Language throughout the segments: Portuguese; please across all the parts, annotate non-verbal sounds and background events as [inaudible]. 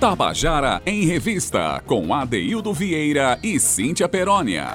Tabajara em Revista, com Adeildo Vieira e Cíntia Perónia.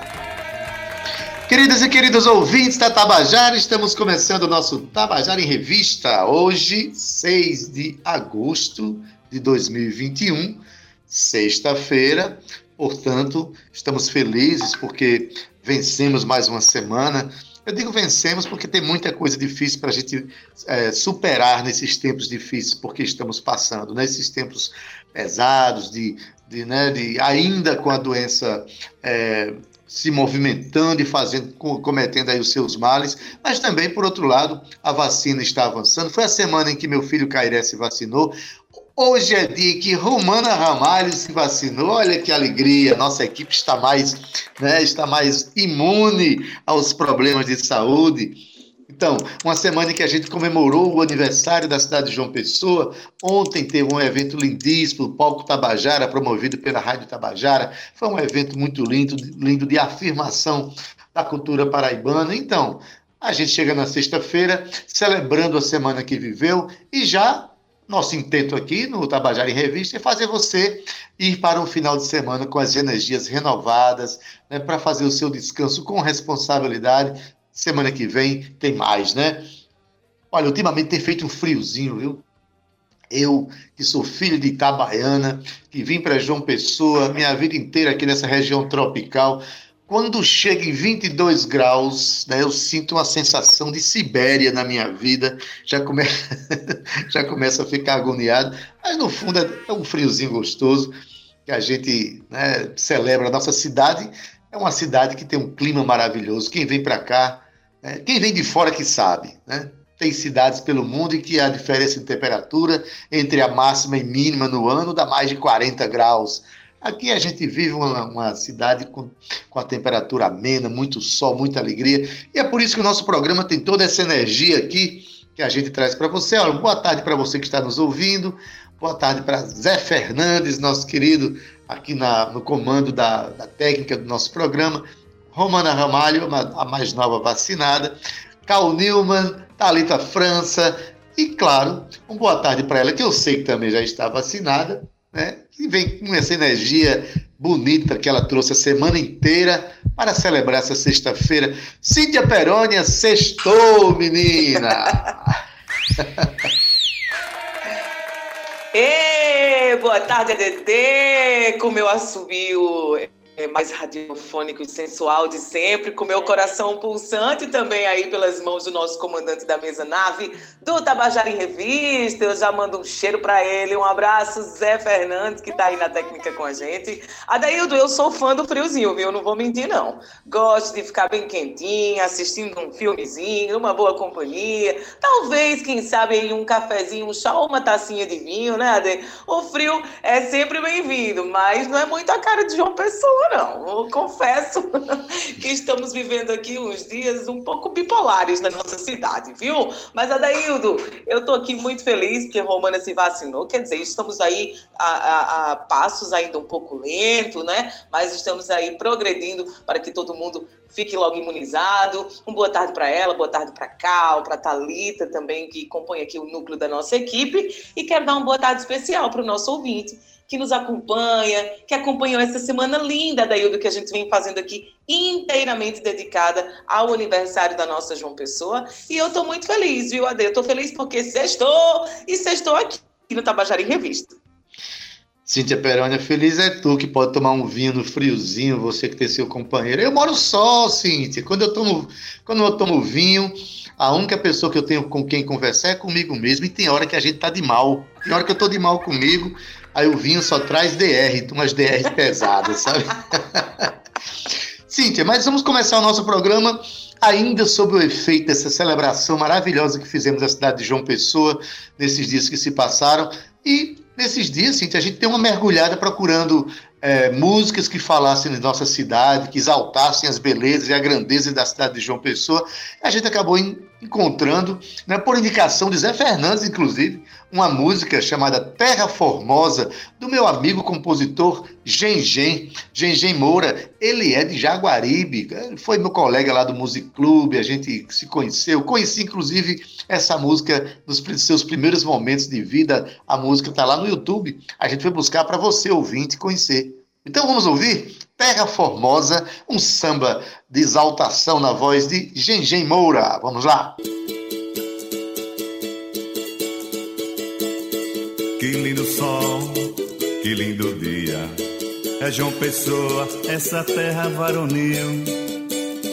Queridas e queridos ouvintes da Tabajara, estamos começando o nosso Tabajara em Revista, hoje, 6 de agosto de 2021, sexta-feira. Portanto, estamos felizes porque vencemos mais uma semana eu digo vencemos porque tem muita coisa difícil para a gente é, superar nesses tempos difíceis, porque estamos passando, nesses tempos pesados, de, de, né, de ainda com a doença é, se movimentando e fazendo, cometendo aí os seus males, mas também, por outro lado, a vacina está avançando. Foi a semana em que meu filho Cairé se vacinou. Hoje é dia que Romana Ramalho se vacinou. Olha que alegria! Nossa equipe está mais, né, está mais imune aos problemas de saúde. Então, uma semana em que a gente comemorou o aniversário da cidade de João Pessoa. Ontem teve um evento lindíssimo, o Palco Tabajara, promovido pela Rádio Tabajara. Foi um evento muito lindo, lindo de afirmação da cultura paraibana. Então, a gente chega na sexta-feira, celebrando a semana que viveu e já nosso intento aqui no Tabajara em Revista é fazer você ir para um final de semana com as energias renovadas, né, para fazer o seu descanso com responsabilidade. Semana que vem tem mais, né? Olha, ultimamente tem feito um friozinho, viu? Eu, que sou filho de Itabaiana, que vim para João Pessoa, minha vida inteira aqui nessa região tropical, quando chega em 22 graus, né, eu sinto uma sensação de Sibéria na minha vida, já, come... [laughs] já começa a ficar agoniado, mas no fundo é um friozinho gostoso que a gente né, celebra. A nossa cidade é uma cidade que tem um clima maravilhoso. Quem vem para cá, né, quem vem de fora que sabe, né? Tem cidades pelo mundo em que a diferença de temperatura entre a máxima e mínima no ano dá mais de 40 graus. Aqui a gente vive uma, uma cidade com, com a temperatura amena, muito sol, muita alegria. E é por isso que o nosso programa tem toda essa energia aqui que a gente traz para você. Olha, boa tarde para você que está nos ouvindo. Boa tarde para Zé Fernandes, nosso querido, aqui na, no comando da, da técnica do nosso programa. Romana Ramalho, a mais nova vacinada. Cal Newman, Thalita França. E, claro, uma boa tarde para ela, que eu sei que também já está vacinada, né? Que vem com essa energia bonita que ela trouxe a semana inteira para celebrar essa sexta-feira. Cíntia Perônia, sextou, menina! [laughs] Ei, boa tarde, ADT, com meu assobio é, mais radiofônico e sensual de sempre, com meu coração pulsante também aí pelas mãos do nosso comandante da mesa nave, do Tabajara em Revista. Eu já mando um cheiro para ele, um abraço, Zé Fernandes, que tá aí na técnica com a gente. Adaildo, eu sou fã do friozinho, viu? Não vou mentir, não. Gosto de ficar bem quentinha, assistindo um filmezinho, uma boa companhia. Talvez, quem sabe, um cafezinho, um chá ou uma tacinha de vinho, né, Ade? O frio é sempre bem-vindo, mas não é muito a cara de João Pessoa, não. Eu confesso [laughs] que estamos vivendo aqui uns dias um pouco bipolares na nossa cidade, viu? Mas, Adaildo, eu estou aqui muito feliz que a Romana se vacinou. Quer dizer, estamos aí a, a, a passos ainda um pouco lento, né? Mas estamos aí progredindo para que todo mundo fique logo imunizado. Um boa tarde para ela, boa tarde para Cal, para Talita também que compõe aqui o núcleo da nossa equipe e quero dar uma boa tarde especial para o nosso ouvinte que nos acompanha, que acompanhou essa semana linda da Ildo que a gente vem fazendo aqui, inteiramente dedicada ao aniversário da nossa João Pessoa. E eu estou muito feliz, viu, Ade? Eu estou feliz porque sextou e sextou aqui no Tabajara em Revista. Cíntia Perônia, feliz é tu que pode tomar um vinho no friozinho, você que tem seu companheiro. Eu moro só, Cíntia. Quando eu tomo, quando eu tomo vinho, a única pessoa que eu tenho com quem conversar é comigo mesmo. E tem hora que a gente tá de mal. Tem hora que eu tô de mal comigo, Aí o vinho só traz DR, umas DR pesadas, sabe? [laughs] Cíntia, mas vamos começar o nosso programa ainda sobre o efeito dessa celebração maravilhosa que fizemos na cidade de João Pessoa, nesses dias que se passaram. E nesses dias, Cíntia, a gente tem uma mergulhada procurando é, músicas que falassem de nossa cidade, que exaltassem as belezas e a grandeza da cidade de João Pessoa. A gente acabou encontrando, né, por indicação de Zé Fernandes, inclusive, uma música chamada Terra Formosa, do meu amigo compositor Gengem, Gengem Moura. Ele é de Jaguaribe, ele foi meu colega lá do Music Club, a gente se conheceu. Conheci, inclusive, essa música nos seus primeiros momentos de vida. A música está lá no YouTube. A gente foi buscar para você, ouvinte, conhecer. Então vamos ouvir Terra Formosa, um samba de exaltação na voz de Gengem Moura. Vamos lá. Que lindo sol, que lindo dia. É João Pessoa, essa terra varonil.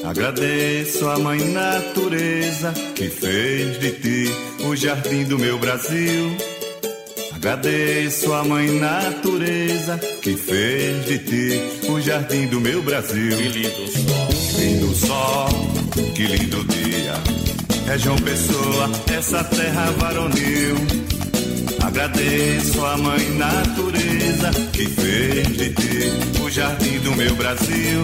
Agradeço a mãe natureza que fez de ti o jardim do meu Brasil. Agradeço a mãe natureza que fez de ti o jardim do meu Brasil. Que lindo sol, que lindo sol, que lindo dia. É João Pessoa, essa terra varonil. Agradeço a mãe natureza que fez de ti o jardim do meu Brasil.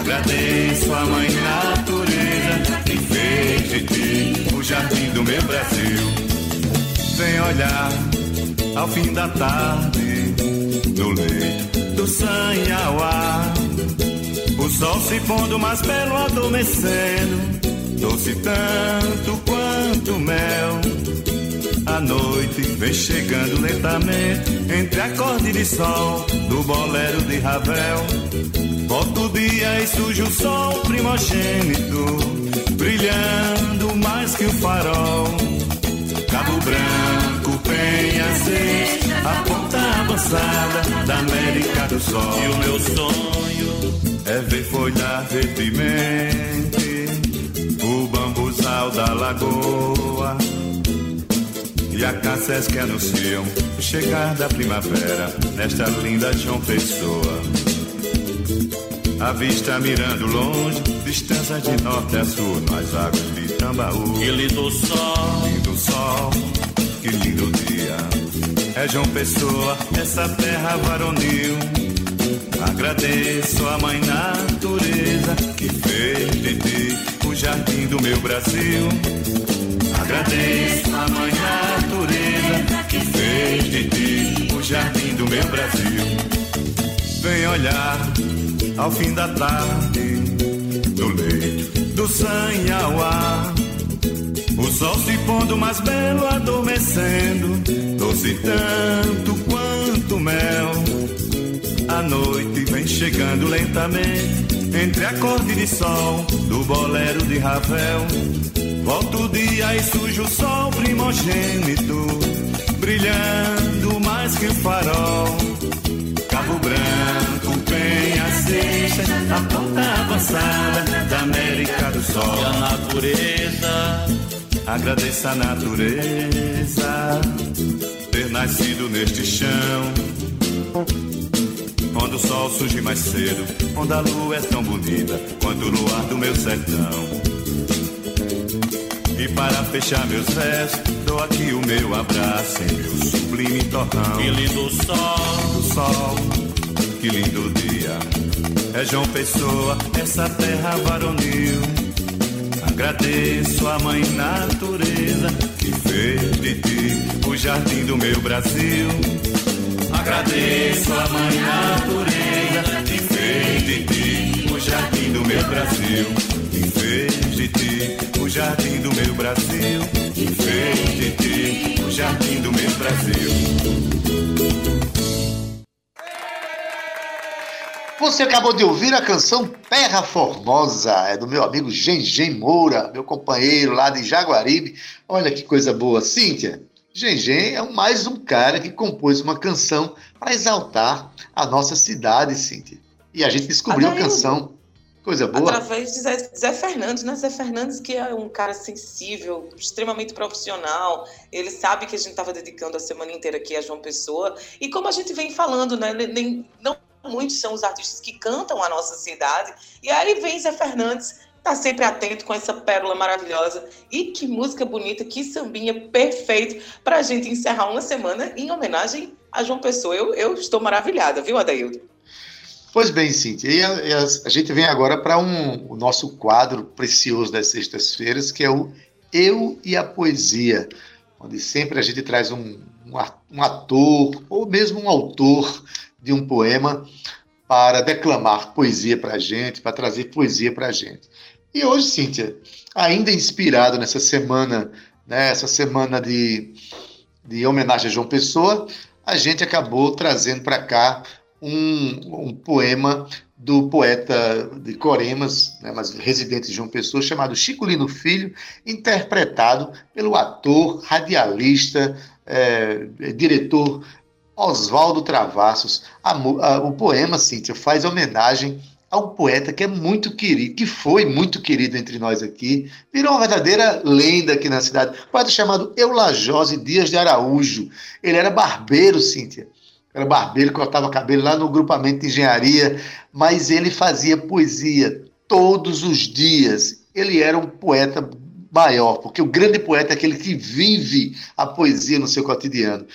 Agradeço a mãe natureza que fez de ti o jardim do meu Brasil. Vem olhar ao fim da tarde no leito do Sanhauá. O sol se pondo, mais belo adormecendo, doce tanto quanto mel. A noite vem chegando lentamente entre acorde de sol do bolero de Ravel. Volta o dia e surge o sol primogênito, brilhando mais que o farol. Cabo Branco, Penha a ponta avançada da América do Sol. E o meu sonho é ver folhar verdemente o bambuzal da lagoa e a caças que anunciam o chegar da primavera nesta linda João Pessoa. A vista mirando longe, distância de norte a sul, nas águas de Tambaú. Que lindo sol, lindo sol, que lindo dia. É João Pessoa, essa terra varonil. Agradeço a mãe natureza que fez de ti o jardim do meu Brasil. Agradeço a mãe natureza que fez de ti o jardim do meu Brasil. Vem olhar ao fim da tarde no leito do Sanhauá. O sol se pondo mais belo adormecendo, doce tanto quanto mel. A noite vem chegando lentamente entre acorde de sol do bolero de Ravel. Volta o dia e surge o sol primogênito, brilhando mais que o farol. Cabo Branco, Penha, Seixas, a ponta avançada da América do Sol. E a natureza, agradeça a natureza ter nascido neste chão. Onde o sol surge mais cedo, onde a lua é tão bonita quanto o luar do meu sertão. E para fechar meus versos, dou aqui o meu abraço em meu sublime torrão. Que lindo sol, lindo sol, que lindo dia. É João Pessoa, essa terra varonil. Agradeço a mãe natureza que fez de ti o jardim do meu Brasil. Agradeço a mãe natureza que fez de ti o jardim do meu Brasil. Que fez de ti o jardim do meu Brasil. Que fez de ti o jardim do meu Brasil. Você acabou de ouvir a canção Terra Formosa, é do meu amigo Gengem Moura, meu companheiro lá de Jaguaribe. Olha que coisa boa, Cíntia. Gengem é mais um cara que compôs uma canção para exaltar a nossa cidade, Cíntia. E a gente descobriu a canção. Coisa boa. Através de Zé, Zé, Fernandes, né? Zé Fernandes, que é um cara sensível, extremamente profissional. Ele sabe que a gente estava dedicando a semana inteira aqui a João Pessoa. E como a gente vem falando, né? Nem, não muitos são os artistas que cantam a nossa cidade. E aí vem Zé Fernandes, tá sempre atento com essa pérola maravilhosa. E que música bonita, que sambinha perfeito para a gente encerrar uma semana em homenagem a João Pessoa. Eu, eu estou maravilhada, viu, Adaildo? Pois bem, Cíntia, e a, e a, a gente vem agora para um, o nosso quadro precioso das sextas-feiras, que é o Eu e a Poesia, onde sempre a gente traz um, um ator ou mesmo um autor de um poema para declamar poesia para a gente, para trazer poesia para a gente. E hoje, Cíntia, ainda inspirado nessa semana, né, semana de, de homenagem a João Pessoa, a gente acabou trazendo para cá um, um, poema do poeta de Coremas, né, mas residente de João Pessoa, chamado Chico Lino Filho, interpretado pelo ator, radialista, é, diretor Oswaldo Travassos. A, a, o poema, Cíntia, faz homenagem a um poeta que é muito querido, que foi muito querido entre nós aqui, virou uma verdadeira lenda aqui na cidade. Um poeta chamado Eulajose Dias de Araújo. Ele era barbeiro, Cíntia. Era barbeiro, cortava cabelo lá no grupamento de engenharia, mas ele fazia poesia todos os dias. Ele era um poeta maior, porque o grande poeta é aquele que vive a poesia no seu cotidiano.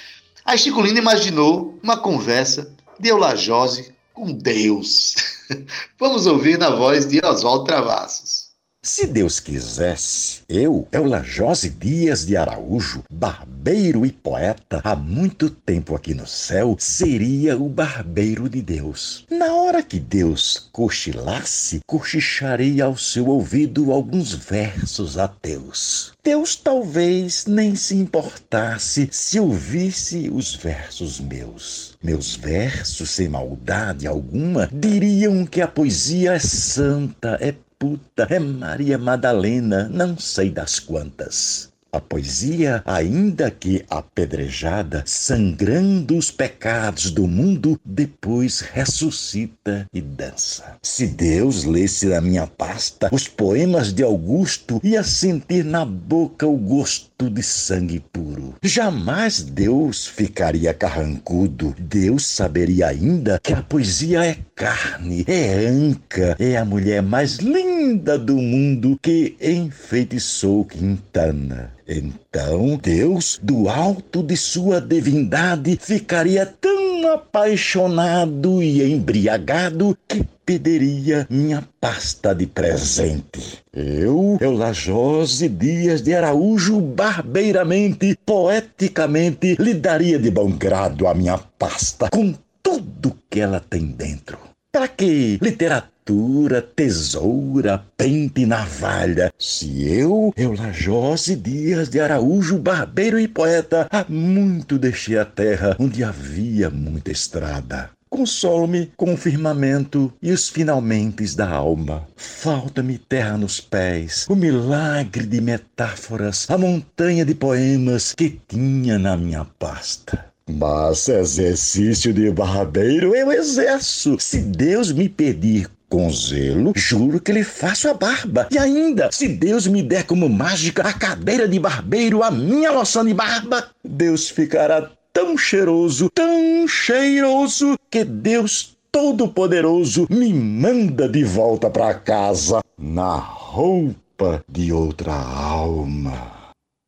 Aí Chico Lindo imaginou uma conversa de Eulajose com Deus. [laughs] Vamos ouvir na voz de Oswaldo Travassos. Se Deus quisesse, eu, Eulajose Dias de Araújo, barbeiro e poeta, há muito tempo aqui no céu, seria o barbeiro de Deus. Na hora que Deus cochilasse, cochicharia ao seu ouvido alguns versos ateus. Deus talvez nem se importasse se ouvisse os versos meus. Meus versos, sem maldade alguma, diriam que a poesia é santa, é puta, é Maria Madalena, não sei das quantas. A poesia, ainda que apedrejada, sangrando os pecados do mundo, depois ressuscita e dança. Se Deus lesse na minha pasta os poemas de Augusto, ia sentir na boca o gosto de sangue puro. Jamais Deus ficaria carrancudo. Deus saberia ainda que a poesia é carne, é anca, é a mulher mais linda do mundo que enfeitiçou Quintana. Então Deus, do alto de sua divindade, ficaria tão apaixonado e embriagado que pediria minha pasta de presente. Eu, Eulajose Dias de Araújo, barbeiramente, poeticamente, lhe daria de bom grado a minha pasta com tudo que ela tem dentro. Para que literatura? Tesoura, tesoura, pente navalha. Se eu, Eulajose Dias de Araújo, barbeiro e poeta, há muito deixei a terra onde havia muita estrada. Consolo-me com o firmamento e os finalmente da alma. Falta-me terra nos pés, o milagre de metáforas, a montanha de poemas que tinha na minha pasta. Mas exercício de barbeiro eu exerço. Se Deus me pedir com zelo, juro que lhe faço a barba. E ainda, se Deus me der como mágica a cadeira de barbeiro, a minha loção de barba, Deus ficará tão cheiroso, tão cheiroso, que Deus Todo-Poderoso me manda de volta para casa na roupa de outra alma.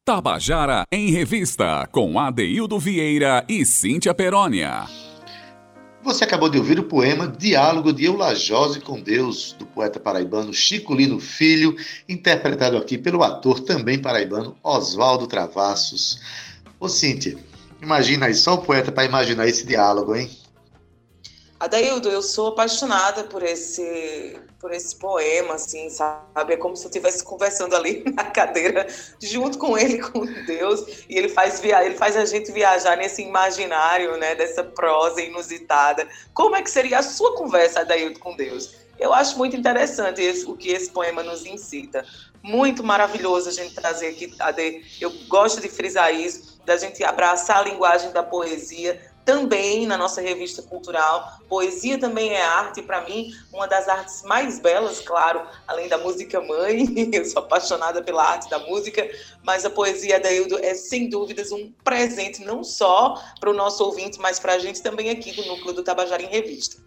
Tabajara em Revista, com Adeildo Vieira e Cíntia Perónia. Você acabou de ouvir o poema Diálogo de Eulajose com Deus, do poeta paraibano Chico Lino Filho, interpretado aqui pelo ator também paraibano Oswaldo Travassos. Ô Cíntia, imagina aí, só o poeta para imaginar esse diálogo, hein? Adaildo, eu sou apaixonada por esse por esse poema, assim, sabe? É como se eu estivesse conversando ali [laughs] na cadeira, junto com ele, com Deus, e ele faz, via... ele faz a gente viajar nesse imaginário, né, dessa prosa inusitada. Como é que seria a sua conversa, Adaildo, com Deus? Eu acho muito interessante esse, o que esse poema nos incita. Muito maravilhoso a gente trazer aqui, Ade. Eu gosto de frisar isso, da gente abraçar a linguagem da poesia, também na nossa revista cultural. Poesia também é arte, para mim, uma das artes mais belas, claro, além da música mãe, [laughs] eu sou apaixonada pela arte da música, mas a poesia da Ildo é, sem dúvidas, um presente não só para o nosso ouvinte, mas para a gente também aqui do Núcleo do Tabajara em Revista.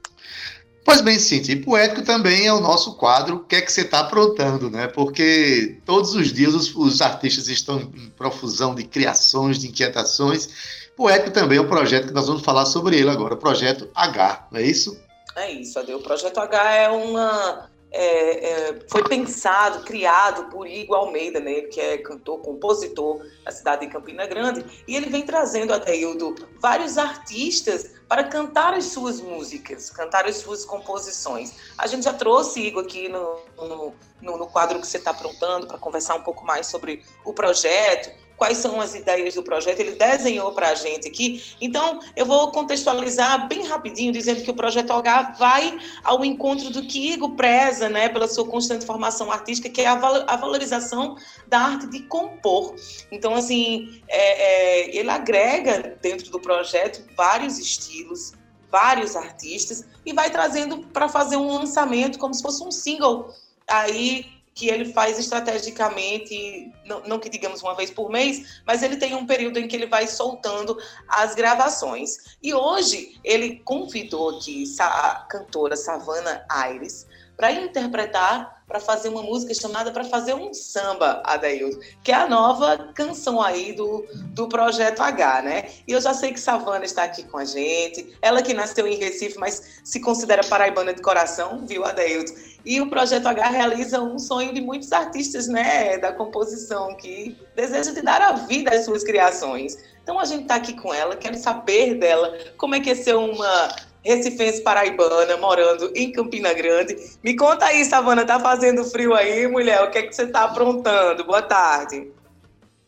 Pois bem, Cintia, e poético também é o nosso quadro O que é que você está aprontando, né? Porque todos os dias os, os artistas estão em profusão de criações, de inquietações, Poético também é um projeto que nós vamos falar sobre ele agora, o projeto H, não é isso? É isso, Ade. O Projeto H é uma. É, é, foi pensado, criado por Igor Almeida, né, que é cantor, compositor da cidade de Campina Grande, e ele vem trazendo, Adeildo, vários artistas para cantar as suas músicas, cantar as suas composições. A gente já trouxe, Igor, aqui no, no, no quadro que você está aprontando para conversar um pouco mais sobre o projeto, quais são as ideias do projeto, ele desenhou para a gente aqui. Então, eu vou contextualizar bem rapidinho, dizendo que o Projeto H vai ao encontro do que Igor preza, né, pela sua constante formação artística, que é a valorização da arte de compor. Então, assim, é, é, ele agrega dentro do projeto vários estilos, vários artistas, e vai trazendo para fazer um lançamento como se fosse um single aí que ele faz estrategicamente, não, não, que digamos uma vez por mês, mas ele tem um período em que ele vai soltando as gravações. E hoje ele convidou aqui a cantora Savana Aires para interpretar, para fazer uma música chamada para fazer um samba, Adaildo, que é a nova canção aí do, do Projeto H, né? E eu já sei que Savana está aqui com a gente, ela que nasceu em Recife, mas se considera paraibana de coração, viu, Adaildo? E o Projeto H realiza um sonho de muitos artistas, né, da composição, que desejam de dar a vida às suas criações. Então a gente está aqui com ela, quero saber dela como é que é ser uma recifense paraibana, morando em Campina Grande. Me conta aí, Savana, tá fazendo frio aí, mulher? O que é que você tá aprontando? Boa tarde.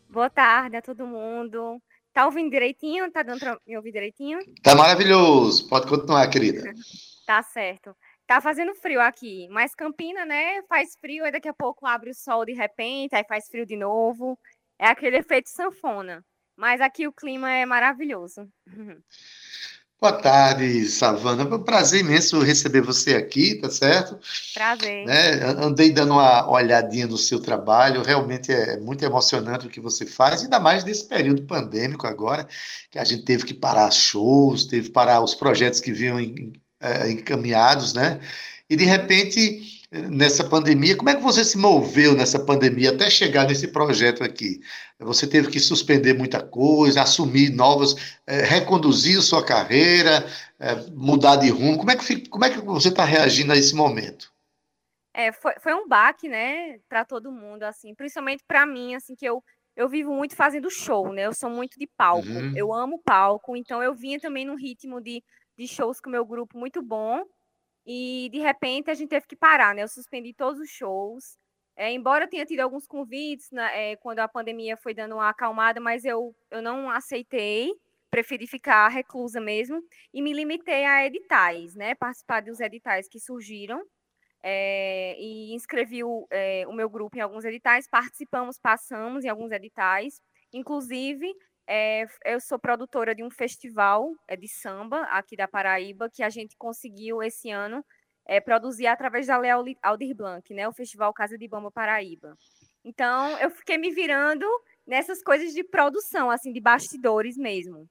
Boa tarde a todo mundo. Tá ouvindo direitinho? Tá dando pra me ouvir direitinho? Tá maravilhoso. Pode continuar, querida. tá certo. Tá fazendo frio aqui, mas Campina, né? Faz frio, aí daqui a pouco abre o sol de repente, aí faz frio de novo. É aquele efeito sanfona. Mas aqui o clima é maravilhoso. Boa tarde, Savana. É um prazer imenso receber você aqui, tá certo? Prazer. Né? Andei dando uma olhadinha no seu trabalho, realmente é muito emocionante o que você faz, ainda mais nesse período pandêmico agora, que a gente teve que parar shows, teve que parar os projetos que vinham em, é, encaminhados, né? E de repente, nessa pandemia, como é que você se moveu nessa pandemia até chegar nesse projeto aqui? Você teve que suspender muita coisa, assumir novas, é, reconduzir sua carreira, é, mudar de rumo. Como é que, como é que você está reagindo a esse momento? É, foi, foi um baque, né, para todo mundo, assim, principalmente para mim, assim, que eu eu vivo muito fazendo show, né? Eu sou muito de palco. Uhum. Eu amo palco, então eu vinha também num ritmo de de shows com o meu grupo muito bom. E de repente a gente teve que parar, né? Eu suspendi todos os shows. É, embora eu tenha tido alguns convites né, é, quando a pandemia foi dando uma acalmada, mas eu, eu não aceitei, preferi ficar reclusa mesmo e me limitei a editais, né? Participar dos editais que surgiram. É, e inscrevi o, é, o meu grupo em alguns editais, participamos, passamos em alguns editais, inclusive é, eu sou produtora de um festival é, de samba aqui da Paraíba que a gente conseguiu esse ano é, produzir através da Lea Aldir Blanc, né, o Festival Casa de Bamba Paraíba. Então, eu fiquei me virando nessas coisas de produção, assim, de bastidores mesmo.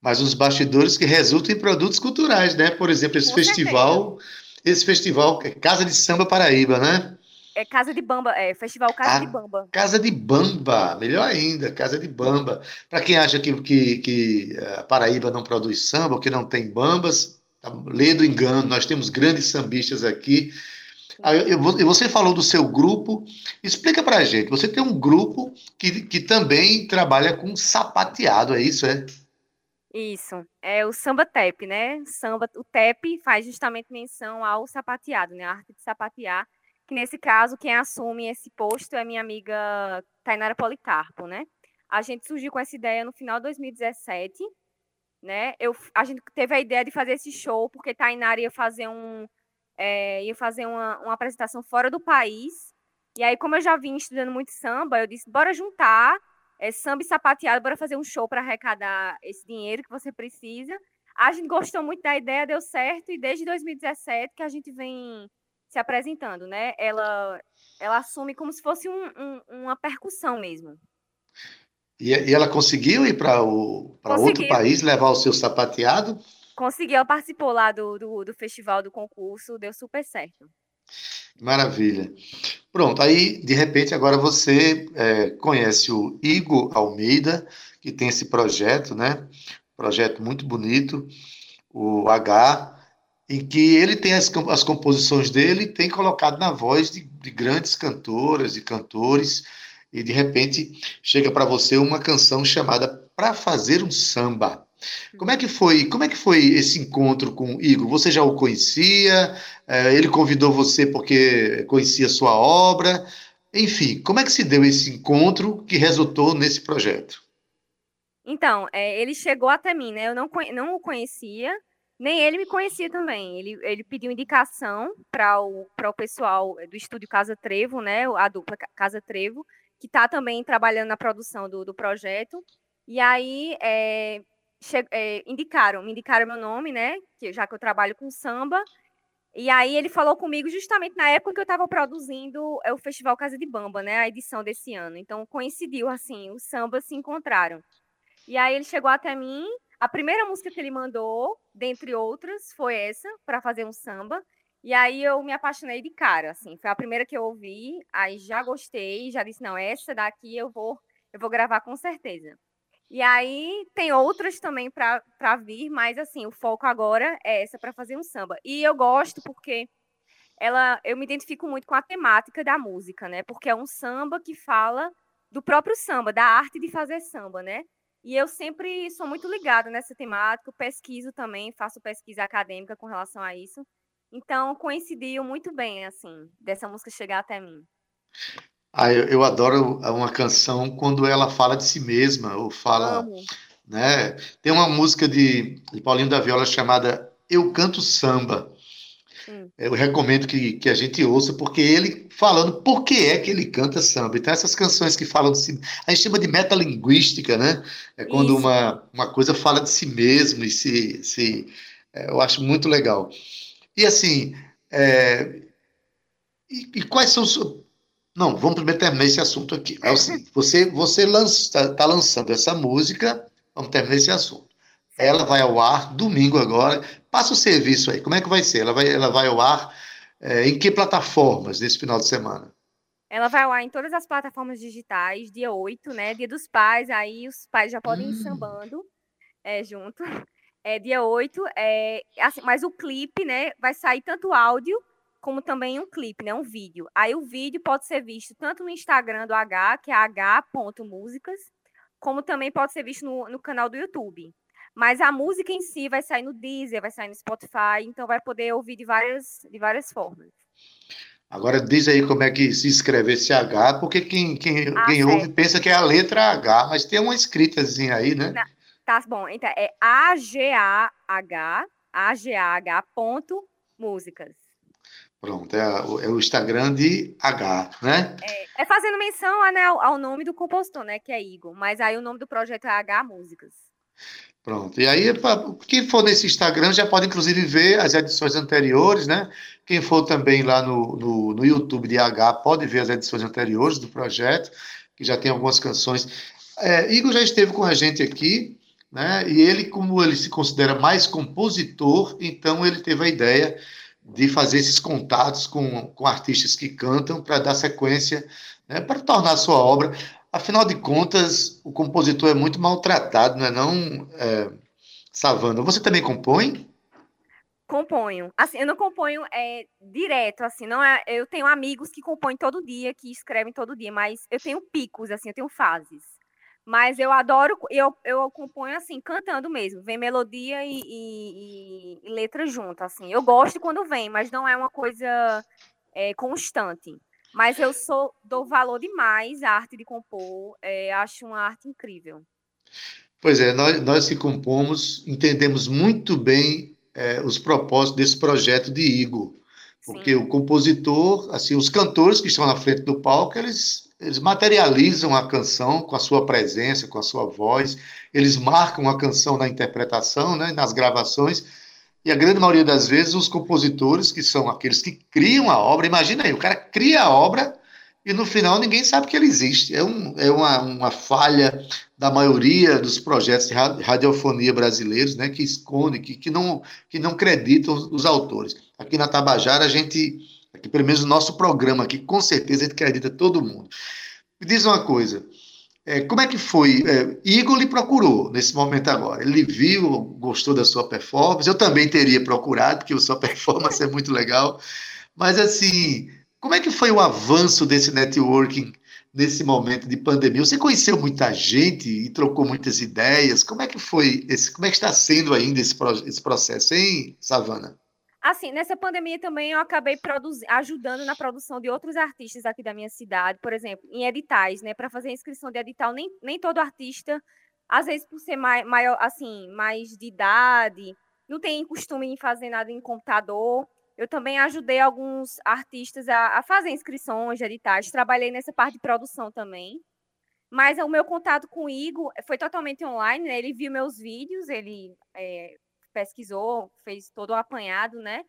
Mas os bastidores que resultam em produtos culturais, né? Por exemplo, esse Com festival, certeza. esse festival Casa de Samba Paraíba, né? É Casa de Bamba, é Festival Casa de Bamba. Casa de Bamba, melhor ainda, Casa de Bamba. Para quem acha que, que, que a Paraíba não produz samba, que não tem bambas, tá lê do engano, nós temos grandes sambistas aqui. Você falou do seu grupo, explica para a gente. Você tem um grupo que, que também trabalha com sapateado, é isso, é? Isso, é o samba tep, né? Samba, o tep faz justamente menção ao sapateado, né? A arte de sapatear que nesse caso quem assume esse posto é minha amiga Tainara Policarpo, né? A gente surgiu com essa ideia no final de 2017, né? Eu, a gente teve a ideia de fazer esse show porque Tainara ia fazer um é, ia fazer uma, uma apresentação fora do país. E aí, como eu já vim estudando muito samba, eu disse, bora juntar é, samba e sapateado, bora fazer um show para arrecadar esse dinheiro que você precisa. A gente gostou muito da ideia, deu certo, e desde 2017 que a gente vem se apresentando, né? Ela, ela assume como se fosse um, um, uma percussão mesmo. E, e ela conseguiu ir para outro país levar o seu sapateado? Conseguiu, ela participou lá do, do, do festival, do concurso, deu super certo. Maravilha. Pronto, aí de repente agora você é, conhece o Igor Almeida, que tem esse projeto, né? Projeto muito bonito, o H, em que ele tem as, as composições dele, tem colocado na voz de, de grandes cantoras e cantores, e de repente chega para você uma canção chamada Para Fazer um Samba. Como é que foi? Como é que foi esse encontro com o Igor? Você já o conhecia? É, ele convidou você porque conhecia sua obra? Enfim, como é que se deu esse encontro que resultou nesse projeto? Então, é, ele chegou até mim, né? Eu não, não o conhecia, nem ele me conhecia também. Ele, ele pediu indicação para o, o pessoal do estúdio Casa Trevo, né? A dupla Casa Trevo, que está também trabalhando na produção do, do projeto. E aí é, é, indicaram, me indicaram meu nome, né? Que, já que eu trabalho com samba. E aí ele falou comigo justamente na época que eu estava produzindo é, o Festival Casa de Bamba, né? A edição desse ano. Então coincidiu assim, os sambas se encontraram. E aí ele chegou até mim. A primeira música que ele mandou, dentre outras, foi essa, para fazer um samba. E aí eu me apaixonei de cara, assim. Foi a primeira que eu ouvi, aí já gostei, já disse, não, essa daqui eu vou, eu vou gravar com certeza. E aí tem outras também para vir, mas assim, o foco agora é essa para fazer um samba. E eu gosto porque ela eu me identifico muito com a temática da música, né? Porque é um samba que fala do próprio samba, da arte de fazer samba, né? E eu sempre sou muito ligada nessa temática, pesquiso também, faço pesquisa acadêmica com relação a isso. Então, coincidiu muito bem, assim, dessa música chegar até mim. Ah, eu, eu adoro uma canção quando ela fala de si mesma, ou fala. Amo. Né? Tem uma música de, de Paulinho da Viola chamada Eu Canto Samba. Eu recomendo que, que a gente ouça, porque ele falando por que é que ele canta samba. Então, essas canções que falam de si, a gente chama de metalinguística, né? É quando uma, uma coisa fala de si mesmo e se. se é, eu acho muito legal. E assim, é, e, e, quais são os. Não, vamos primeiro terminar esse assunto aqui. É o seguinte, você está tá lançando essa música, vamos terminar esse assunto. Ela vai ao ar domingo agora. Passa o serviço aí. Como é que vai ser? Ela vai, ela vai ao ar é, em que plataformas nesse final de semana? Ela vai ao ar em todas as plataformas digitais, dia 8, né? Dia dos pais, aí os pais já podem hum. ir sambando é, junto. É, dia 8, é, assim, mas o clipe, né, vai sair tanto áudio como também um clipe, né, um vídeo. Aí o vídeo pode ser visto tanto no Instagram do H, que é h.músicas, como também pode ser visto no, no canal do YouTube. Mas a música em si vai sair no Deezer, vai sair no Spotify, então vai poder ouvir de várias, de várias formas. Agora diz aí como é que se escreve esse H, porque quem, quem, ah, quem ouve pensa que é a letra H, mas tem uma escritazinha aí, né? Não, tá bom, então é A-G-A-H, A-G-A-H ponto músicas. Pronto, é, é, o Instagram de H, né? É, é fazendo menção né, ao, ao, nome do compositor, né? Que é Igor, mas aí o nome do projeto é H Músicas. Pronto. E aí, quem for nesse Instagram já pode, inclusive, ver as edições anteriores, né? Quem for também lá no, no, no, YouTube de H pode ver as edições anteriores do projeto, que já tem algumas canções. É, Igor já esteve com a gente aqui, né? E ele, como ele se considera mais compositor, então ele teve a ideia de fazer esses contatos com, com artistas que cantam para dar sequência, né? para tornar a sua obra. Afinal de contas, o compositor é muito maltratado, não é não, é, Savana? Você também compõe? Componho. Assim, eu não componho é, direto, assim, não é. Eu tenho amigos que compõem todo dia, que escrevem todo dia, mas eu tenho picos, assim, eu tenho fases. Mas eu adoro, eu, eu componho assim, cantando mesmo, vem melodia e, e, e letra junto, assim. Eu gosto quando vem, mas não é uma coisa é, constante. Mas eu sou dou valor demais à arte de compor, é, acho uma arte incrível. Pois é, nós, nós que compomos entendemos muito bem é, os propósitos desse projeto de Igor, porque Sim. o compositor, assim, os cantores que estão na frente do palco, eles, eles materializam a canção com a sua presença, com a sua voz, eles marcam a canção na interpretação, né, nas gravações, e a grande maioria das vezes, os compositores, que são aqueles que criam a obra, imagina aí, o cara cria a obra e no final ninguém sabe que ele existe. É, um, é uma, uma falha da maioria dos projetos de radiofonia brasileiros, né, que esconde, que, que, não, que não acreditam os, os autores. Aqui na Tabajara, a gente, aqui pelo menos o nosso programa aqui, com certeza a gente acredita todo mundo. Me diz uma coisa, É, como é que foi? É, Igor lhe procurou nesse momento agora. Ele viu, gostou da sua performance. Eu também teria procurado, porque a sua [laughs] performance é muito legal. Mas, assim, como é que foi o avanço desse networking nesse momento de pandemia? Você conheceu muita gente e trocou muitas ideias. Como é que foi esse? Como é que está sendo ainda esse, esse processo, hein, Savana? Assim, nessa pandemia também eu acabei ajudando na produção de outros artistas aqui da minha cidade, por exemplo, em editais, né? Para fazer inscrição de edital, nem, nem todo artista, às vezes por ser mai, maior, assim, mais de idade, não tem costume em fazer nada em computador. Eu também ajudei alguns artistas a, a fazer inscrições de editais, trabalhei nessa parte de produção também. Mas o meu contato com o Igor foi totalmente online, né? Ele viu meus vídeos, ele é, pesquisou, fez todo o apanhado, né?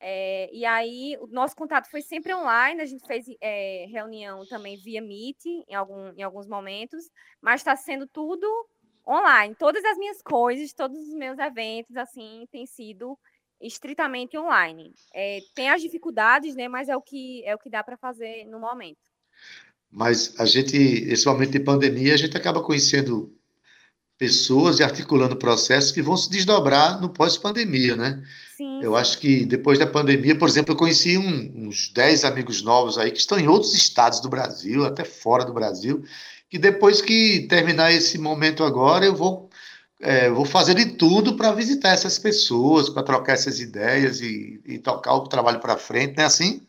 É, e aí, o nosso contato foi sempre online, a gente fez é, reunião também via Meet em, algum, em alguns momentos, mas está sendo tudo online. Todas as minhas coisas, todos os meus eventos, assim, tem sido estritamente online. É, tem as dificuldades, né? Mas é o que é o que dá para fazer no momento. Mas a gente, esse momento de pandemia, a gente acaba conhecendo pessoas e articulando processos que vão se desdobrar no pós-pandemia, né? Sim. Eu acho que depois da pandemia, por exemplo, eu conheci um, uns 10 amigos novos aí que estão em outros estados do Brasil, até fora do Brasil, que depois que terminar esse momento agora, eu vou, é, vou fazer de tudo para visitar essas pessoas, para trocar essas ideias e, e tocar o trabalho para frente, não é assim?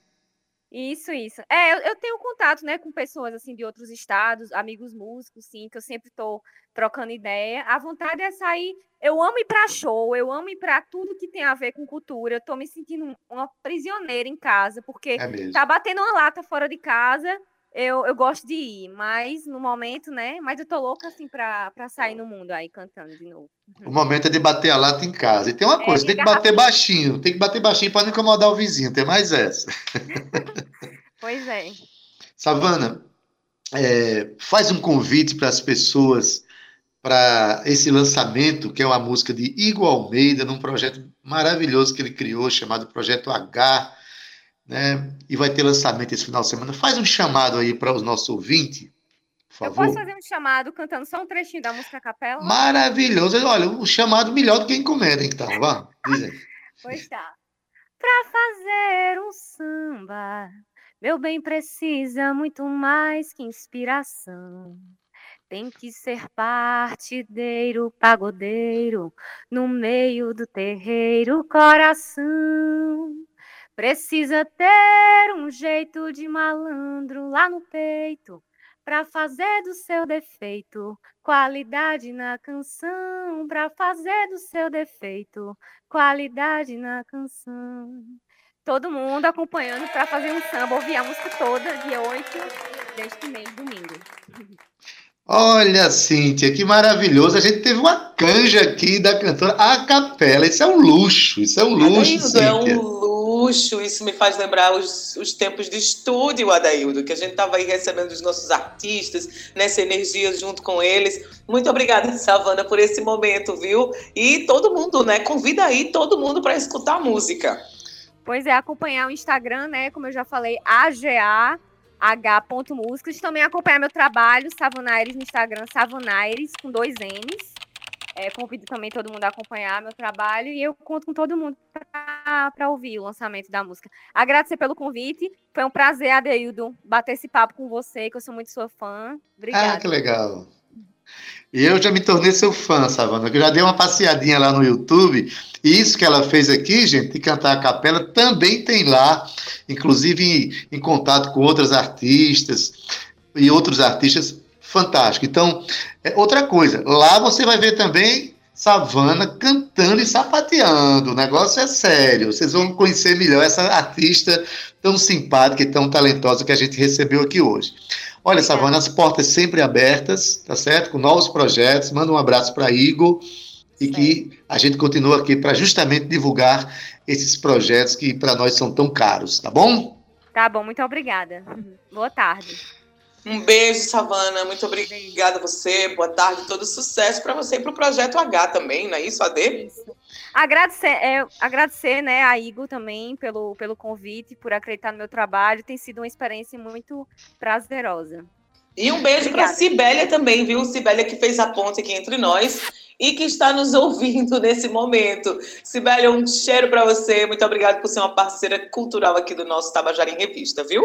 Isso, isso. É, eu, eu, tenho contato, né, com pessoas assim de outros estados, amigos músicos, sim, que eu sempre estou trocando ideia. A vontade é sair. Eu amo ir para show, eu amo ir para tudo que tem a ver com cultura. Eu estou me sentindo uma prisioneira em casa, porque é tá batendo uma lata fora de casa eu, eu gosto de ir, mas no momento, né? Mas eu tô louca assim pra, pra sair no mundo aí cantando de novo. O momento é de bater a lata em casa. E tem uma é, coisa, tem que bater baixinho, tem que bater baixinho para não incomodar o vizinho, tem mais essa. [laughs] pois é. Savana, é, faz um convite para as pessoas para esse lançamento, que é uma música de Igor Almeida, num projeto maravilhoso que ele criou, chamado Projeto H né? E vai ter lançamento esse final de semana. Faz um chamado aí para os nossos ouvintes, por favor. Eu posso fazer um chamado cantando só um trechinho da música capela? Maravilhoso. Olha, um chamado melhor do que encomenda, então. Vamos, diz aí. [laughs] pois tá. Para fazer um samba, meu bem precisa muito mais que inspiração. Tem que ser partideiro, pagodeiro, no meio do terreiro, coração. Precisa ter um jeito de malandro lá no peito para fazer do seu defeito qualidade na canção, para fazer do seu defeito qualidade na canção. Todo mundo acompanhando para fazer um samba, ouvir a música toda, dia 8 deste mês, domingo. Olha, Cíntia, que maravilhoso. A gente teve uma canja aqui da cantora a capela. Isso é um luxo, isso é um luxo. Cíntia. É um luxo, isso me faz lembrar os, os tempos de estúdio, Adaildo, que a gente estava aí recebendo os nossos artistas, nessa energia junto com eles. Muito obrigada, Savana, por esse momento, viu? E todo mundo, né? Convida aí todo mundo para escutar música. Pois é, acompanhar o Instagram, né? Como eu já falei, AGA h.músicas. Também acompanhar meu trabalho, Savonaires, no Instagram, Savonaires, com dois N's. É, convido também todo mundo a acompanhar meu trabalho e eu conto com todo mundo para ouvir o lançamento da música. Agradecer pelo convite. Foi um prazer, Adeildo, bater esse papo com você, que eu sou muito sua fã. Obrigada. Ah, que legal. E eu já me tornei seu fã, Savana, que eu já dei uma passeadinha lá no YouTube. E isso que ela fez aqui, gente, de cantar a capela, também tem lá, inclusive em, em contato com outras artistas e outros artistas fantástico. Então, é outra coisa, lá você vai ver também Savana cantando e sapateando. O negócio é sério. Vocês vão conhecer melhor essa artista tão simpática e tão talentosa que a gente recebeu aqui hoje. Olha, Savana, as portas sempre abertas, tá certo? Com novos projetos. Manda um abraço para Igor e que a gente continua aqui para justamente divulgar esses projetos que para nós são tão caros, tá bom? Tá bom, muito obrigada. Boa tarde. Um beijo, Savana. Muito obrigada a você. Boa tarde, todo sucesso para você e para o Projeto H também, não é isso? Isso. Agradecer, é, agradecer né, a Igor também pelo, pelo convite, por acreditar no meu trabalho. Tem sido uma experiência muito prazerosa. E um beijo para Sibélia também, viu? Sibélia que fez a ponte aqui entre nós e que está nos ouvindo nesse momento. Sibélia, um cheiro para você. Muito obrigada por ser uma parceira cultural aqui do nosso Tabajara em Revista, viu?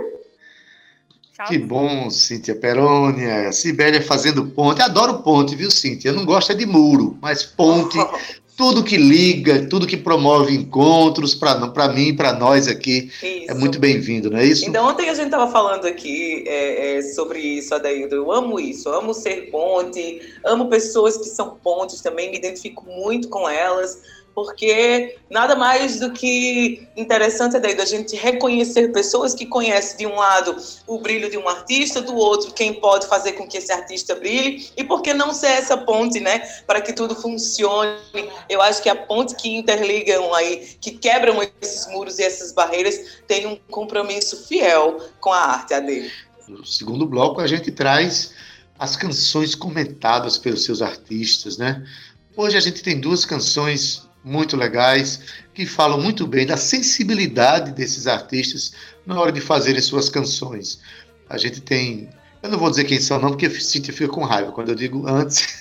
Que bom, Cíntia Perônia. Sibélia fazendo ponte. Adoro ponte, viu, Cíntia? Eu não gosto é de muro, mas ponte [laughs] tudo que liga, tudo que promove encontros, para mim, para nós aqui, é isso. é muito bem-vindo, não é isso? Então, ontem a gente estava falando aqui é, é, sobre isso, Adaildo. Eu amo isso, eu amo ser ponte, amo pessoas que são pontes também, me identifico muito com elas porque nada mais do que interessante é daí da gente reconhecer pessoas que conhecem de um lado o brilho de um artista, do outro quem pode fazer com que esse artista brilhe e por que não ser essa ponte, né, para que tudo funcione. Eu acho que a ponte que interligam aí, que quebram esses muros e essas barreiras, tem um compromisso fiel com a arte, a dele. No segundo bloco a gente traz as canções comentadas pelos seus artistas, né? Hoje a gente tem duas canções muito legais, que falam muito bem da sensibilidade desses artistas na hora de fazerem suas canções. A gente tem. Eu não vou dizer quem são, não, porque a Cintia fica com raiva quando eu digo antes.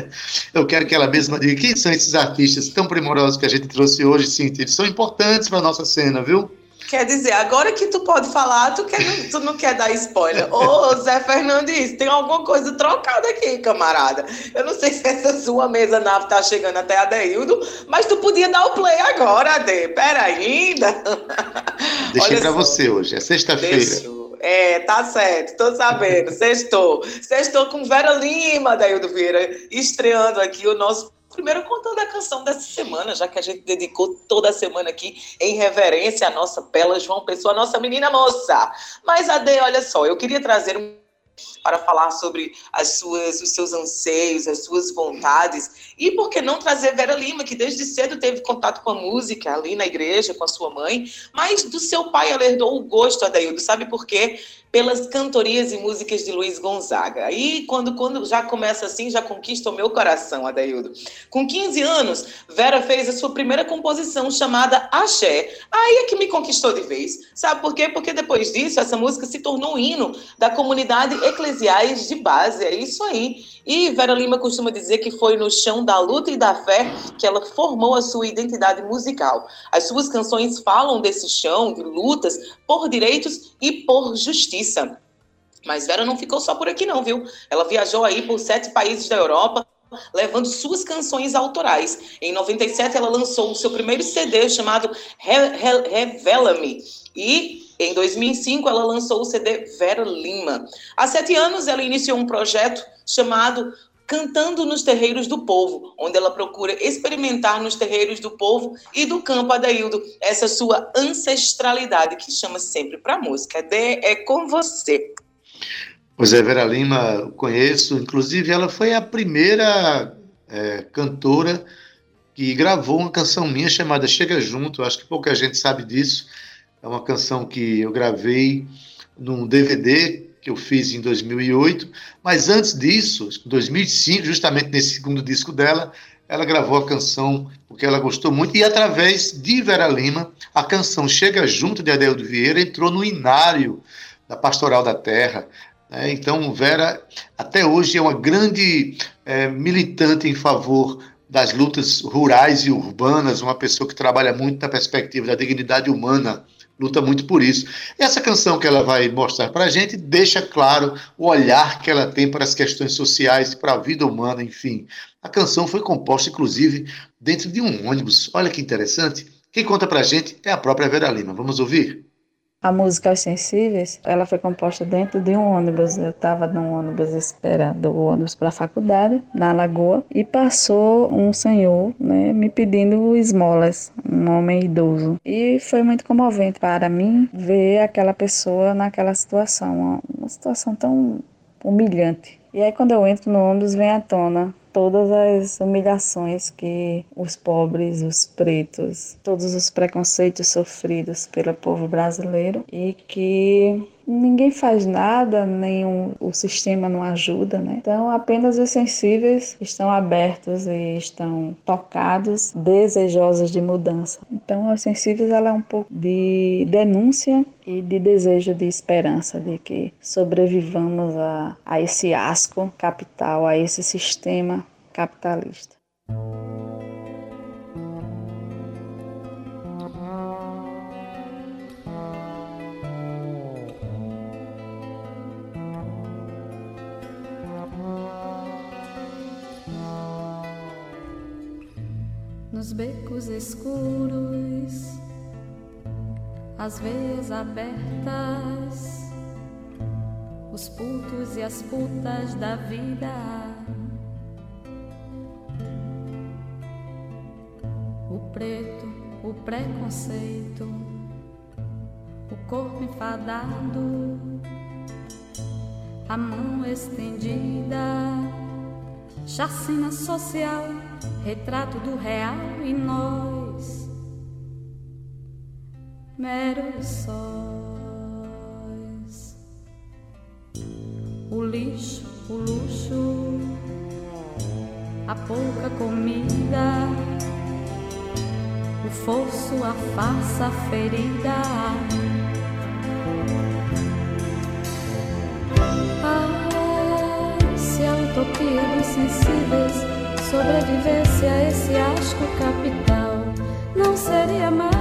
[laughs] eu quero que ela mesma diga quem são esses artistas tão primorosos que a gente trouxe hoje, Cintia. Eles são importantes para a nossa cena, viu? Quer dizer, agora que tu pode falar, tu, quer, tu não quer dar spoiler. Ô, Zé Fernandes, tem alguma coisa trocada aqui, camarada. Eu não sei se essa sua mesa nave tá chegando até a Deildo, mas tu podia dar o play agora, Ade. Pera ainda. Deixei para você hoje, é sexta-feira. É, tá certo, tô sabendo. Sextou. Sextou com Vera Lima, Daildo Vieira, estreando aqui o nosso Primeiro contando a canção dessa semana, já que a gente dedicou toda a semana aqui em reverência à nossa bela João Pessoa, nossa menina moça. Mas, Ade, olha só, eu queria trazer um para falar sobre as suas, os seus anseios, as suas vontades. E por que não trazer Vera Lima, que desde cedo teve contato com a música ali na igreja, com a sua mãe, mas do seu pai ela herdou o gosto, Adaildo. Sabe por quê? Pelas cantorias e músicas de Luiz Gonzaga. Aí, quando, quando já começa assim, já conquista o meu coração, Adaildo. Com 15 anos, Vera fez a sua primeira composição chamada Axé. Aí é que me conquistou de vez. Sabe por quê? Porque depois disso, essa música se tornou um hino da comunidade eclesiais de base. É isso aí. E Vera Lima costuma dizer que foi no chão da luta e da fé que ela formou a sua identidade musical. As suas canções falam desse chão de lutas por direitos e por justiça. Mas Vera não ficou só por aqui não, viu? Ela viajou aí por sete países da Europa, levando suas canções autorais. Em 97 ela lançou o seu primeiro CD chamado Revela-me. E em 2005 ela lançou o CD Vera Lima. Há sete anos ela iniciou um projeto chamado Cantando nos Terreiros do Povo, onde ela procura experimentar nos terreiros do povo e do campo Adaildo essa sua ancestralidade que chama sempre para música. De, é com você. Pois é, Vera Lima, conheço, inclusive ela foi a primeira é, cantora que gravou uma canção minha chamada Chega Junto, acho que pouca gente sabe disso. É uma canção que eu gravei num DVD que eu fiz em 2008, mas antes disso, em 2005, justamente nesse segundo disco dela, ela gravou a canção porque ela gostou muito e através de Vera Lima, a canção Chega Junto de Adeldo Vieira entrou no inário da Pastoral da Terra. Né? Então, Vera, até hoje, é uma grande é, militante em favor das lutas rurais e urbanas, uma pessoa que trabalha muito na perspectiva da dignidade humana luta muito por isso. Essa canção que ela vai mostrar para a gente deixa claro o olhar que ela tem para as questões sociais para a vida humana, enfim. A canção foi composta, inclusive, dentro de um ônibus. Olha que interessante. Quem conta para a gente é a própria Vera Lima. Vamos ouvir? A música Os Sensíveis, ela foi composta dentro de um ônibus. Eu estava num ônibus esperando o ônibus para a faculdade, na Lagoa, e passou um senhor né, me pedindo esmolas, um homem idoso. E foi muito comovente para mim ver aquela pessoa naquela situação, uma situação tão humilhante. E aí quando eu entro no ônibus vem à tona todas as humilhações que os pobres, os pretos, todos os preconceitos sofridos pelo povo brasileiro e que ninguém faz nada, nem o, sistema não ajuda, né? Então apenas os sensíveis estão abertos e estão tocados, desejosos de mudança. Então os sensíveis ela é um pouco de denúncia e de desejo de esperança de que sobrevivamos a, a esse asco capital, a esse sistema capitalista. Nos becos escuros, as veias abertas, os putos e as putas da vida. Preto, o preconceito, o corpo enfadado, a mão estendida, chacina social, retrato do real e nós, meros sóis. O lixo, o luxo, a pouca comida o fosso, a farsa, a ferida. Ah, se a utopia dos sensíveis sobrevivesse a esse asco capital, não seria mal,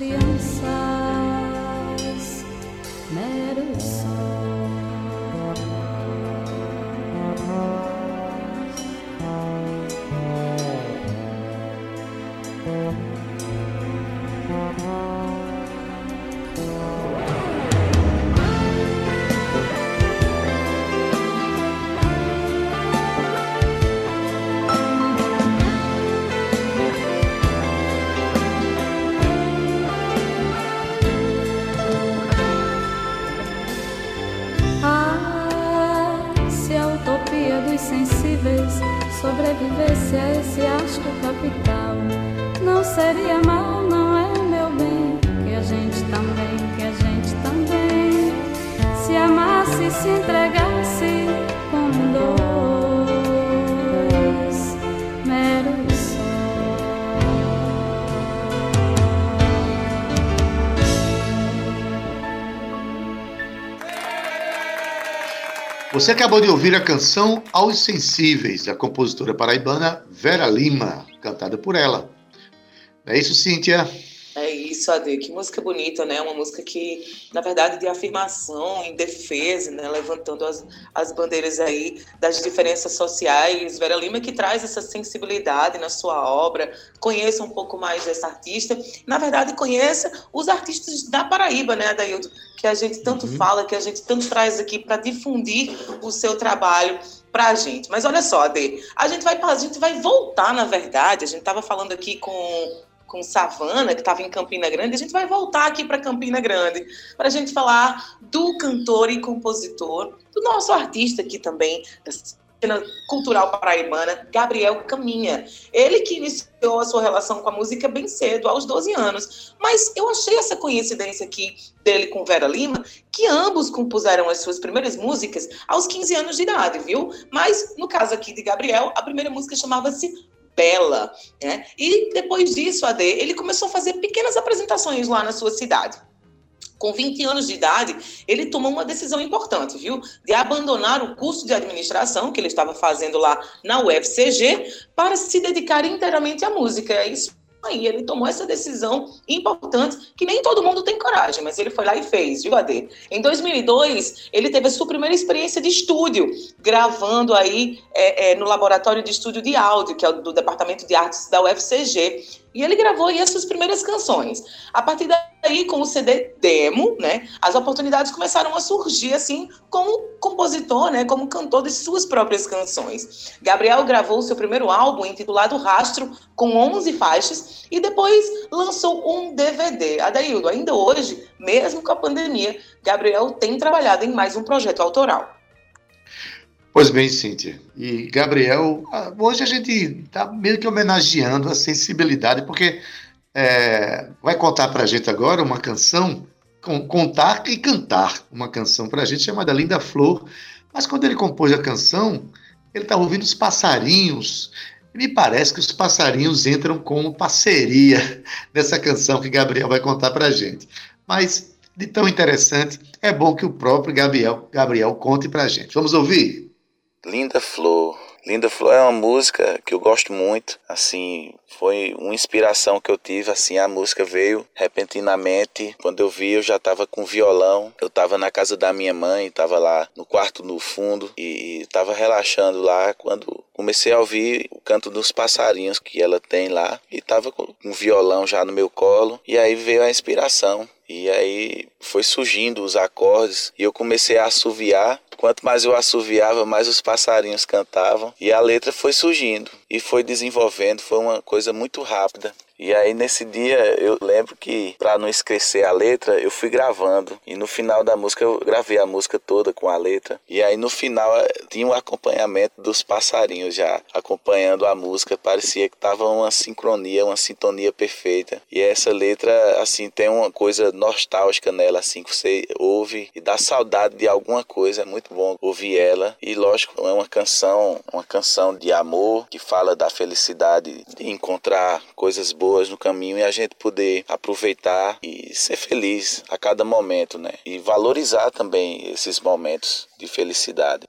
as Você acabou de ouvir a canção Aos Sensíveis, da compositora paraibana Vera Lima, cantada por ela. É isso, Cíntia? Isso, Ade. Que música bonita, né? Uma música que, na verdade, de afirmação, em defesa, né? Levantando as, as bandeiras aí das diferenças sociais. Vera Lima que traz essa sensibilidade na sua obra. Conheça um pouco mais dessa artista. Na verdade, conheça os artistas da Paraíba, né, Adaildo? Que a gente tanto uhum. fala, que a gente tanto traz aqui para difundir o seu trabalho para a gente. Mas olha só, Ade, a gente vai a gente vai voltar, na verdade. A gente estava falando aqui com com Savana, que estava em Campina Grande, a gente vai voltar aqui para Campina Grande para a gente falar do cantor e compositor, do nosso artista aqui também, da cena cultural paraibana, Gabriel Caminha. Ele que iniciou a sua relação com a música bem cedo, aos 12 anos. Mas eu achei essa coincidência aqui dele com Vera Lima, que ambos compuseram as suas primeiras músicas aos 15 anos de idade, viu? Mas no caso aqui de Gabriel, a primeira música chamava-se Bela, né? E depois disso, AD, ele começou a fazer pequenas apresentações lá na sua cidade. com 20 anos de idade, ele tomou uma decisão importante, viu? De abandonar o curso de administração que ele estava fazendo lá na UFCG para se dedicar inteiramente à música. É isso aí, ele tomou essa decisão importante, que nem todo mundo tem coragem, mas ele foi lá e fez, viu, Ade? Em 2002, ele teve a sua primeira experiência de estúdio, gravando aí é, é, no laboratório de estúdio de áudio, que é do Departamento de Artes da UFCG. E ele gravou aí as suas primeiras canções. A partir daí, com o CD demo, né, as oportunidades começaram a surgir, assim, como compositor, né, como cantor de suas próprias canções. Gabriel gravou seu primeiro álbum, intitulado Rastro, com 11 faixas, e depois lançou um DVD. Adaildo, ainda hoje, mesmo com a pandemia, Gabriel tem trabalhado em mais um projeto autoral. Pois bem, Cíntia. E Gabriel, ah, hoje a gente está meio que homenageando a sensibilidade, porque é, vai contar para a gente agora uma canção, contar e cantar uma canção para a gente chamada Linda Flor. Mas quando ele compôs a canção, ele estava ouvindo os passarinhos. E me parece que os passarinhos entram como parceria [laughs] nessa canção que Gabriel vai contar para a gente. Mas de tão interessante, é bom que o próprio Gabriel, Gabriel conte para a gente. Vamos ouvir? Linda Flor. Linda Flor é uma música que eu gosto muito, assim, foi uma inspiração que eu tive, assim, a música veio repentinamente, quando eu vi eu já estava com violão, eu estava na casa da minha mãe, estava lá no quarto no fundo e estava relaxando lá quando comecei a ouvir o canto dos passarinhos que ela tem lá e estava com um violão já no meu colo e aí veio a inspiração e aí foi surgindo os acordes e eu comecei a assoviar. Quanto mais eu assoviava, mais os passarinhos cantavam e a letra foi surgindo e foi desenvolvendo. Foi uma coisa muito rápida. E aí nesse dia eu lembro que para não esquecer a letra, eu fui gravando e no final da música eu gravei a música toda com a letra. E aí no final eh, tinha um acompanhamento dos passarinhos já acompanhando a música, parecia que tava uma sincronia, uma sintonia perfeita. E essa letra assim tem uma coisa nostálgica nela assim que você ouve e dá saudade de alguma coisa, é muito bom ouvir ela. E lógico, é uma canção, uma canção de amor que fala da felicidade de encontrar coisas boas boas no caminho e a gente poder aproveitar e ser feliz a cada momento, né? E valorizar também esses momentos de felicidade.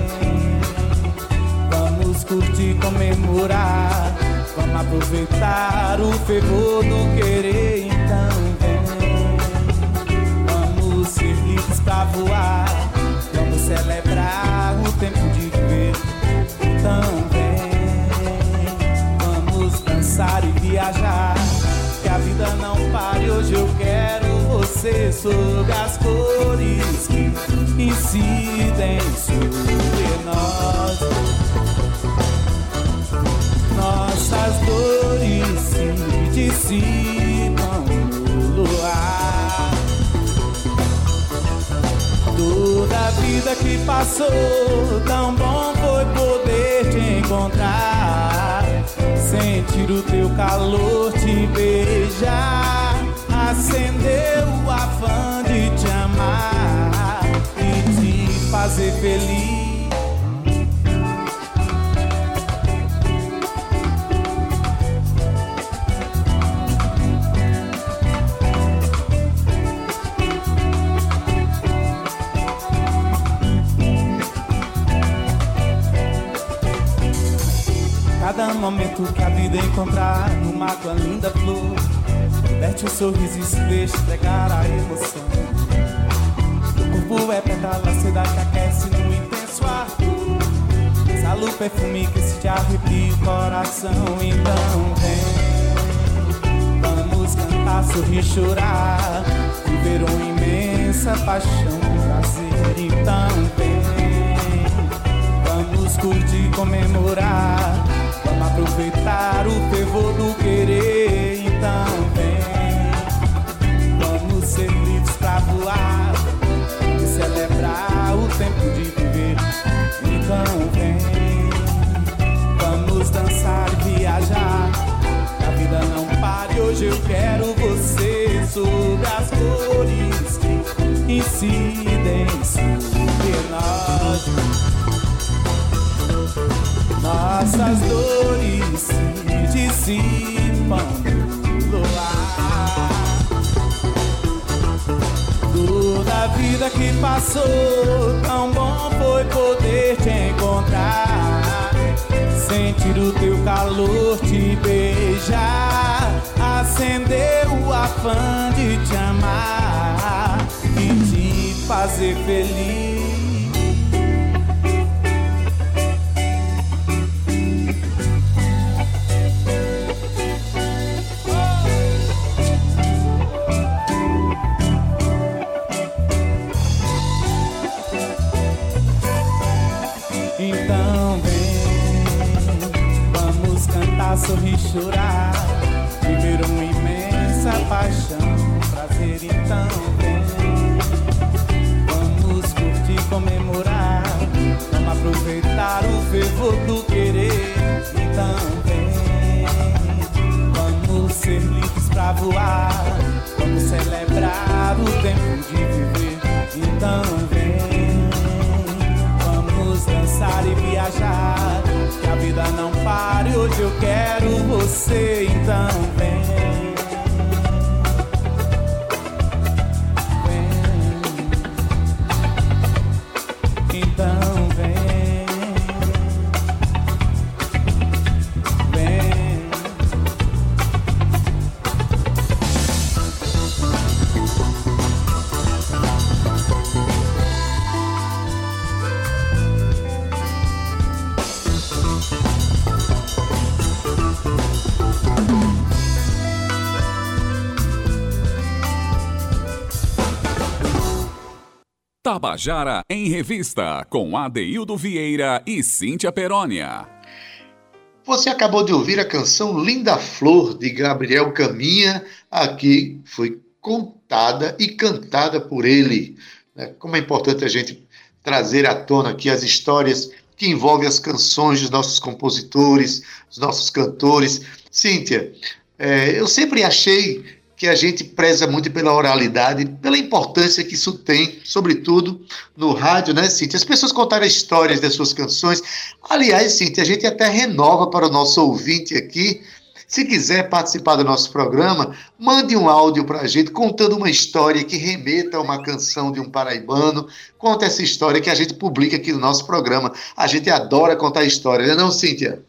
curtir, comemorar. Vamos aproveitar o fervor do querer. Então vem, vamos ser livres pra voar. Vamos celebrar o tempo de viver. Então dançar e viajar. Que a vida não pare, hoje eu quero você sob as cores que incidem sobre nós. Dores se dissipam no luar. Toda a vida que passou, tão bom foi poder te encontrar sentir o teu calor, te beijar, acendeu o afã de te amar e te fazer feliz. Momento que a vida encontrar no mato a linda flor. Mete o sorriso e se deixa entregar a emoção. O corpo é pedra da cidade que aquece no intenso ar. Exala perfume que se te arrepia o coração. Então vem, vamos cantar, sorrir, chorar. Viver uma imensa paixão, prazer. Então vem, vamos curtir, comemorar. Aproveitar o fervor do querer. Então vem, vamos ser livres pra voar e celebrar o tempo de viver. Então vem, vamos dançar e viajar. A vida não pare. Hoje eu quero você sobre as cores que incidem sobre nós. Nossas dores se dissipam no. Toda a vida que passou, tão bom foi poder te encontrar. Sentir o teu calor, te beijar. Acender o afã de te amar e te fazer feliz. Tabajara em Revista, com Adeildo Vieira e Cíntia Perónia. Você acabou de ouvir a canção Linda Flor, de Gabriel Caminha, aqui foi contada e cantada por ele. né? Como é importante a gente trazer à tona aqui as histórias que envolvem as canções dos nossos compositores, dos nossos cantores. Cíntia, é, eu sempre achei que a gente preza muito pela oralidade, pela importância que isso tem, sobretudo no rádio, né, Cíntia? As pessoas contarem histórias das suas canções. Aliás, Cíntia, a gente até renova para o nosso ouvinte aqui. Se quiser participar do nosso programa, mande um áudio para a gente contando uma história que remeta a uma canção de um paraibano. Conta essa história que a gente publica aqui no nosso programa. A gente adora contar história, não é não, Cíntia?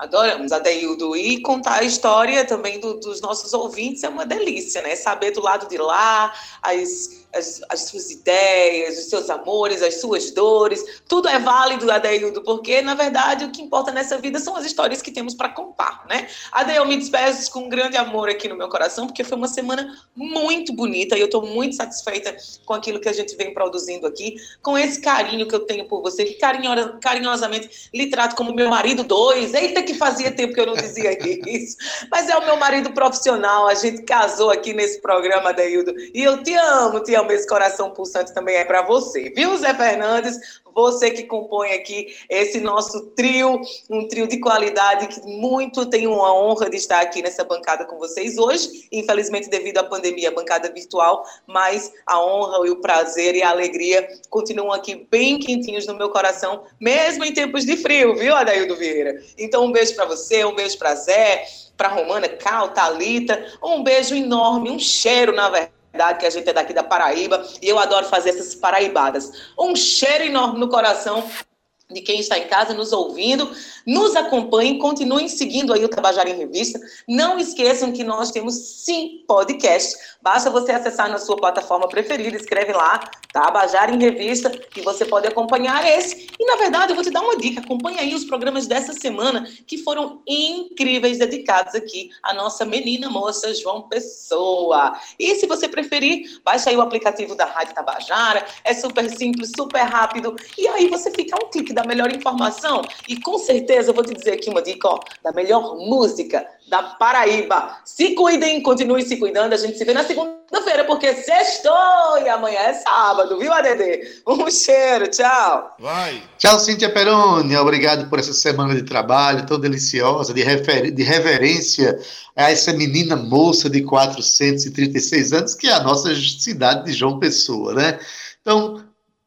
Adoramos, Adeildo. E contar a história também do- dos nossos ouvintes é uma delícia, né? Saber do lado de lá as, as, as suas ideias, os seus amores, as suas dores. Tudo é válido, Adeildo, porque, na verdade, o que importa nessa vida são as histórias que temos para contar, né? Adeildo, me despeço com um grande amor aqui no meu coração, porque foi uma semana muito bonita e eu estou muito satisfeita com aquilo que a gente vem produzindo aqui, com esse carinho que eu tenho por você, que carinho- carinhosamente lhe trato como meu marido dois. Eita, que fazia tempo que eu não dizia isso. Mas é o meu marido profissional, a gente casou aqui nesse programa, Adeildo. E eu te amo, te amo. Esse coração pulsante também é para você, viu, Zé Fernandes? Você que compõe aqui esse nosso trio, um trio de qualidade que muito tenho uma honra de estar aqui nessa bancada com vocês hoje. Infelizmente, devido à pandemia, bancada virtual, mas a honra e o prazer e a alegria continuam aqui bem quentinhos no meu coração, mesmo em tempos de frio, viu, Adaildo Vieira? Então, um beijo para você, um beijo para Zé, para Romana, Cal, Talita, um beijo enorme, um cheiro, na verdade que a gente é daqui da Paraíba e eu adoro fazer essas paraibadas. Um cheiro enorme no coração de quem está em casa nos ouvindo. Nos acompanhem, continuem seguindo aí o Tabajara em Revista. Não esqueçam que nós temos sim podcast. Basta você acessar na sua plataforma preferida, escreve lá, Tabajara em Revista, e você pode acompanhar esse. E na verdade, eu vou te dar uma dica: acompanhe aí os programas dessa semana que foram incríveis, dedicados aqui à nossa menina moça João Pessoa. E se você preferir, baixe aí o aplicativo da Rádio Tabajara. É super simples, super rápido. E aí você fica um clique da melhor informação. E com certeza eu vou te dizer aqui uma dica ó, da melhor música da Paraíba. Se cuidem, continuem se cuidando. A gente se vê na segunda-feira, porque sextou e amanhã é sábado, viu, ADD? Um cheiro, tchau. Vai. Tchau, Cíntia Peroni. Obrigado por essa semana de trabalho tão deliciosa, de, refer... de reverência a essa menina moça de 436 anos, que é a nossa cidade de João Pessoa, né? Então,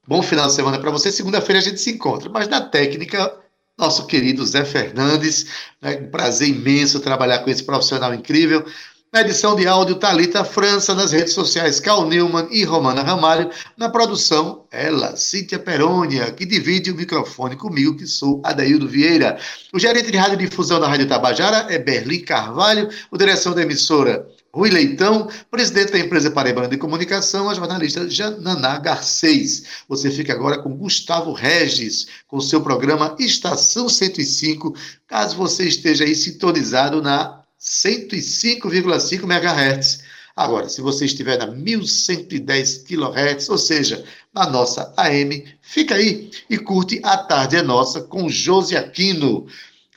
bom final de semana para você. Segunda-feira a gente se encontra. Mas na técnica, nosso querido Zé Fernandes. Né? Um prazer imenso trabalhar com esse profissional incrível. Na edição de áudio, Talita França, nas redes sociais, Cal Newman e Romana Ramalho. Na produção, ela, Cíntia Perônia, que divide o microfone comigo, que sou Adaildo Vieira. O gerente de radiodifusão da Rádio Tabajara é Berlim Carvalho. O direção da emissora Rui Leitão, presidente da empresa Paraibana de Comunicação, a jornalista Jananá Garcês. Você fica agora com Gustavo Regis, com seu programa Estação 105, caso você esteja aí sintonizado na 105,5 MHz. Agora, se você estiver na 1110 kHz, ou seja, na nossa AM, fica aí e curte A Tarde é Nossa com Josi Aquino.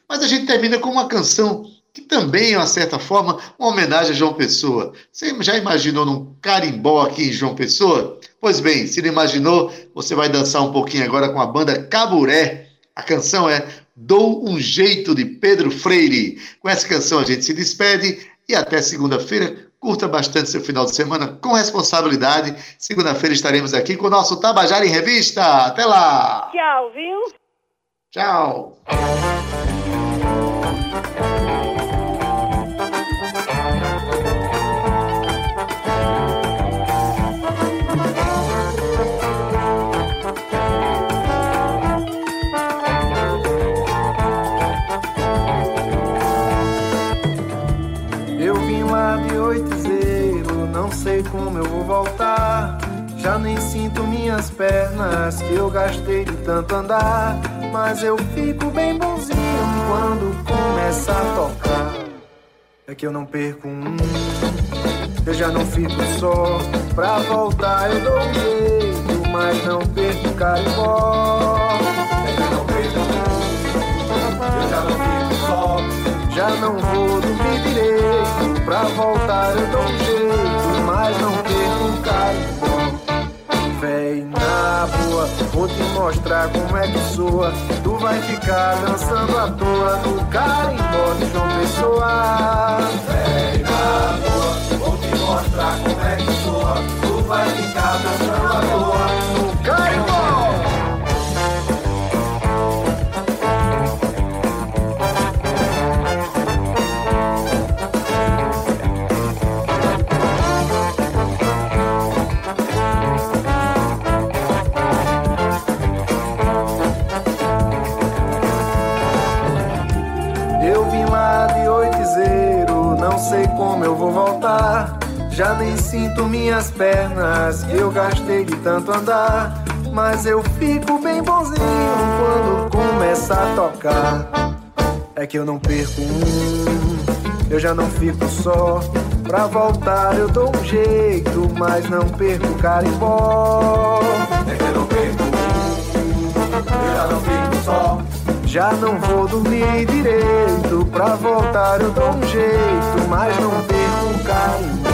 Mas a gente termina com uma canção que também é, uma certa forma, uma homenagem a João Pessoa. Você já imaginou num carimbó aqui em João Pessoa? Pois bem, se não imaginou, você vai dançar um pouquinho agora com a banda Caburé. A canção é Dou um Jeito de Pedro Freire. Com essa canção a gente se despede e até segunda-feira. Curta bastante seu final de semana com responsabilidade. Segunda-feira estaremos aqui com o nosso Tabajara em Revista. Até lá! Tchau, viu? Tchau! Minhas pernas que eu gastei de tanto andar. Mas eu fico bem bonzinho quando começa a tocar. É que eu não perco um, eu já não fico só. Pra voltar eu dou um jeito, mas não perco carimbó. É que eu não perco um, eu já não fico só. Já não vou dormir direito, pra voltar eu dou um jeito mas não perco carimbó. Véi, na boa, vou te mostrar como é que soa. Tu vai ficar dançando à toa no carimbó de João Pessoa. Tanto andar. Mas eu fico bem bonzinho quando começa a tocar. É que eu não perco um, eu já não fico só. Pra voltar eu dou um jeito, mas não perco carimbó. É que eu não perco um, eu já não fico só. Já não vou dormir direito, pra voltar eu dou um jeito, mas não perco o carimbó.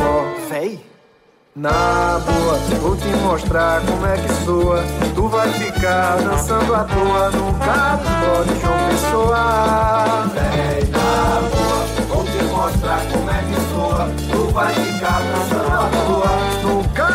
Na boa, vou te mostrar como é que soa. Tu vai ficar dançando à toa no carro de João Pessoa. Vem na boa, vou te mostrar como é que soa. Tu vai ficar dançando à toa no carro.